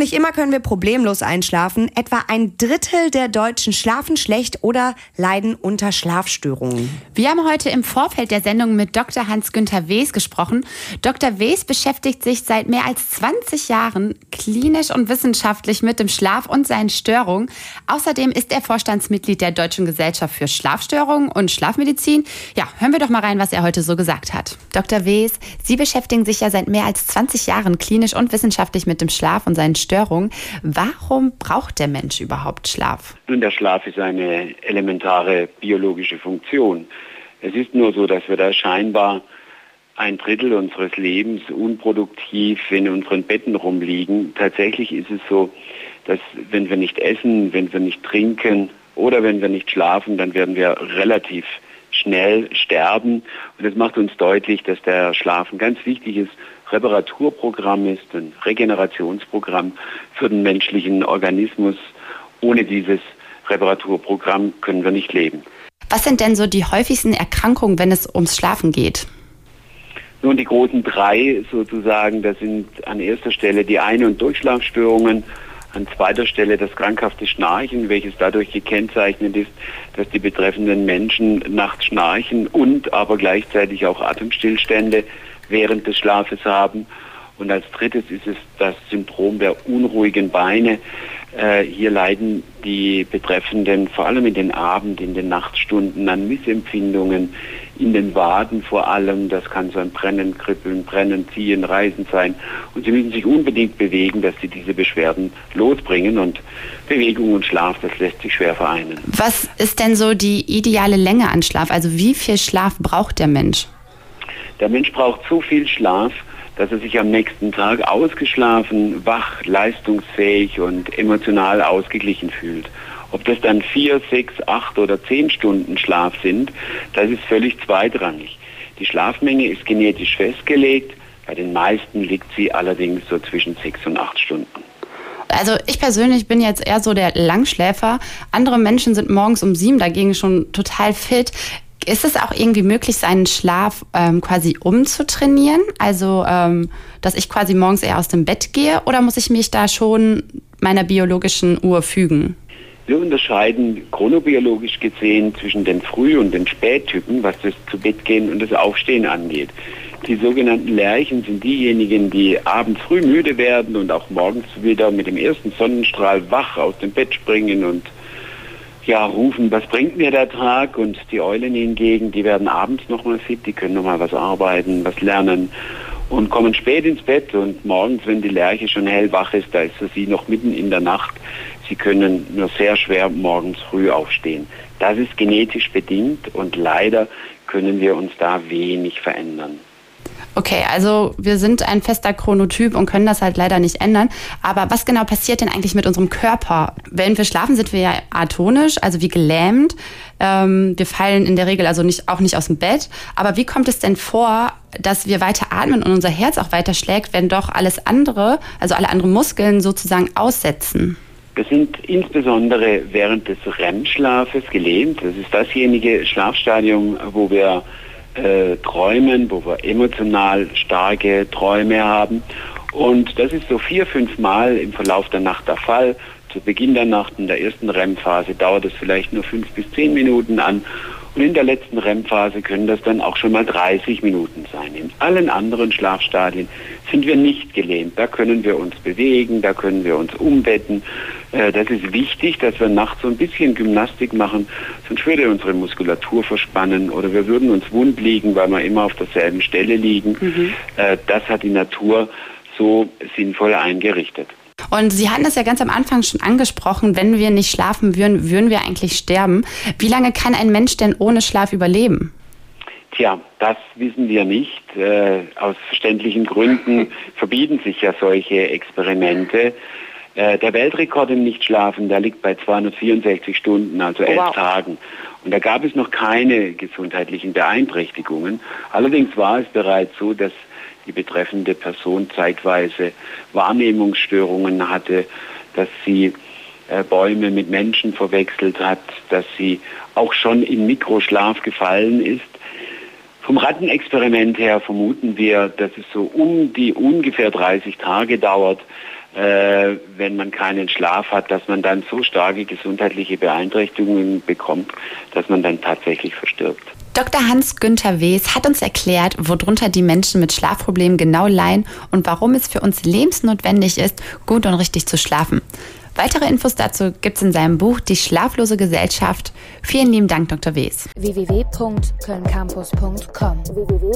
nicht immer können wir problemlos einschlafen. Etwa ein Drittel der Deutschen schlafen schlecht oder leiden unter Schlafstörungen. Wir haben heute im Vorfeld der Sendung mit Dr. Hans-Günther Wes gesprochen. Dr. Wes beschäftigt sich seit mehr als 20 Jahren klinisch und wissenschaftlich mit dem Schlaf und seinen Störungen. Außerdem ist er Vorstandsmitglied der Deutschen Gesellschaft für Schlafstörungen und Schlafmedizin. Ja, hören wir doch mal rein, was er heute so gesagt hat. Dr. Wes, Sie beschäftigen sich ja seit mehr als 20 Jahren klinisch und wissenschaftlich mit dem Schlaf und seinen Störungen. Warum braucht der Mensch überhaupt Schlaf? Nun, der Schlaf ist eine elementare biologische Funktion. Es ist nur so, dass wir da scheinbar ein Drittel unseres Lebens unproduktiv in unseren Betten rumliegen. Tatsächlich ist es so, dass wenn wir nicht essen, wenn wir nicht trinken oder wenn wir nicht schlafen, dann werden wir relativ schnell sterben. Und das macht uns deutlich, dass der Schlaf ein ganz wichtiges Reparaturprogramm ist, ein Regenerationsprogramm für den menschlichen Organismus. Ohne dieses Reparaturprogramm können wir nicht leben. Was sind denn so die häufigsten Erkrankungen, wenn es ums Schlafen geht? Nun, die großen drei sozusagen, das sind an erster Stelle die Ein- und Durchschlafstörungen, an zweiter Stelle das krankhafte Schnarchen, welches dadurch gekennzeichnet ist, dass die betreffenden Menschen nachts schnarchen und aber gleichzeitig auch Atemstillstände während des Schlafes haben. Und als drittes ist es das Syndrom der unruhigen Beine. Äh, hier leiden die Betreffenden vor allem in den Abend, in den Nachtstunden an Missempfindungen, in den Waden vor allem. Das kann so ein Brennen, Kribbeln, Brennen, Ziehen, Reisen sein. Und sie müssen sich unbedingt bewegen, dass sie diese Beschwerden losbringen. Und Bewegung und Schlaf, das lässt sich schwer vereinen. Was ist denn so die ideale Länge an Schlaf? Also wie viel Schlaf braucht der Mensch? Der Mensch braucht so viel Schlaf, dass er sich am nächsten Tag ausgeschlafen, wach, leistungsfähig und emotional ausgeglichen fühlt. Ob das dann vier, sechs, acht oder zehn Stunden Schlaf sind, das ist völlig zweitrangig. Die Schlafmenge ist genetisch festgelegt. Bei den meisten liegt sie allerdings so zwischen sechs und acht Stunden. Also ich persönlich bin jetzt eher so der Langschläfer. Andere Menschen sind morgens um sieben dagegen schon total fit. Ist es auch irgendwie möglich, seinen Schlaf ähm, quasi umzutrainieren? Also, ähm, dass ich quasi morgens eher aus dem Bett gehe oder muss ich mich da schon meiner biologischen Uhr fügen? Wir unterscheiden chronobiologisch gesehen zwischen den Früh- und den Spättypen, was das zu Bett gehen und das Aufstehen angeht. Die sogenannten Lerchen sind diejenigen, die abends früh müde werden und auch morgens wieder mit dem ersten Sonnenstrahl wach aus dem Bett springen und ja, rufen, was bringt mir der Tag? Und die Eulen hingegen, die werden abends nochmal fit, die können nochmal was arbeiten, was lernen und kommen spät ins Bett und morgens, wenn die Lerche schon hellwach ist, da ist sie noch mitten in der Nacht. Sie können nur sehr schwer morgens früh aufstehen. Das ist genetisch bedingt und leider können wir uns da wenig verändern. Okay, also wir sind ein fester Chronotyp und können das halt leider nicht ändern. Aber was genau passiert denn eigentlich mit unserem Körper? Wenn wir schlafen, sind wir ja atonisch, also wie gelähmt. Ähm, wir fallen in der Regel also nicht, auch nicht aus dem Bett. Aber wie kommt es denn vor, dass wir weiter atmen und unser Herz auch weiter schlägt, wenn doch alles andere, also alle anderen Muskeln sozusagen aussetzen? Wir sind insbesondere während des REM-Schlafes gelähmt. Das ist dasjenige Schlafstadium, wo wir äh, träumen, wo wir emotional starke Träume haben. Und das ist so vier, fünf Mal im Verlauf der Nacht der Fall. Zu Beginn der Nacht, in der ersten REM-Phase, dauert es vielleicht nur fünf bis zehn Minuten an. Und in der letzten REM-Phase können das dann auch schon mal 30 Minuten sein. In allen anderen Schlafstadien sind wir nicht gelähmt. Da können wir uns bewegen, da können wir uns umbetten. Äh, das ist wichtig, dass wir nachts so ein bisschen Gymnastik machen, sonst würde unsere Muskulatur verspannen oder wir würden uns wund liegen, weil wir immer auf derselben Stelle liegen. Mhm. Äh, das hat die Natur so sinnvoll eingerichtet. Und Sie hatten es ja ganz am Anfang schon angesprochen, wenn wir nicht schlafen würden, würden wir eigentlich sterben. Wie lange kann ein Mensch denn ohne Schlaf überleben? Tja, das wissen wir nicht. Äh, aus verständlichen Gründen verbieten sich ja solche Experimente. Äh, der Weltrekord im Nichtschlafen, der liegt bei 264 Stunden, also elf wow. Tagen. Und da gab es noch keine gesundheitlichen Beeinträchtigungen. Allerdings war es bereits so, dass die betreffende Person zeitweise Wahrnehmungsstörungen hatte, dass sie äh, Bäume mit Menschen verwechselt hat, dass sie auch schon in Mikroschlaf gefallen ist. Vom Rattenexperiment her vermuten wir, dass es so um die ungefähr 30 Tage dauert, äh, wenn man keinen Schlaf hat, dass man dann so starke gesundheitliche Beeinträchtigungen bekommt, dass man dann tatsächlich verstirbt. Dr. Hans-Günther Wes hat uns erklärt, worunter die Menschen mit Schlafproblemen genau leiden und warum es für uns lebensnotwendig ist, gut und richtig zu schlafen. Weitere Infos dazu gibt es in seinem Buch Die schlaflose Gesellschaft. Vielen lieben Dank, Dr. Wes. www.kölncampus.com www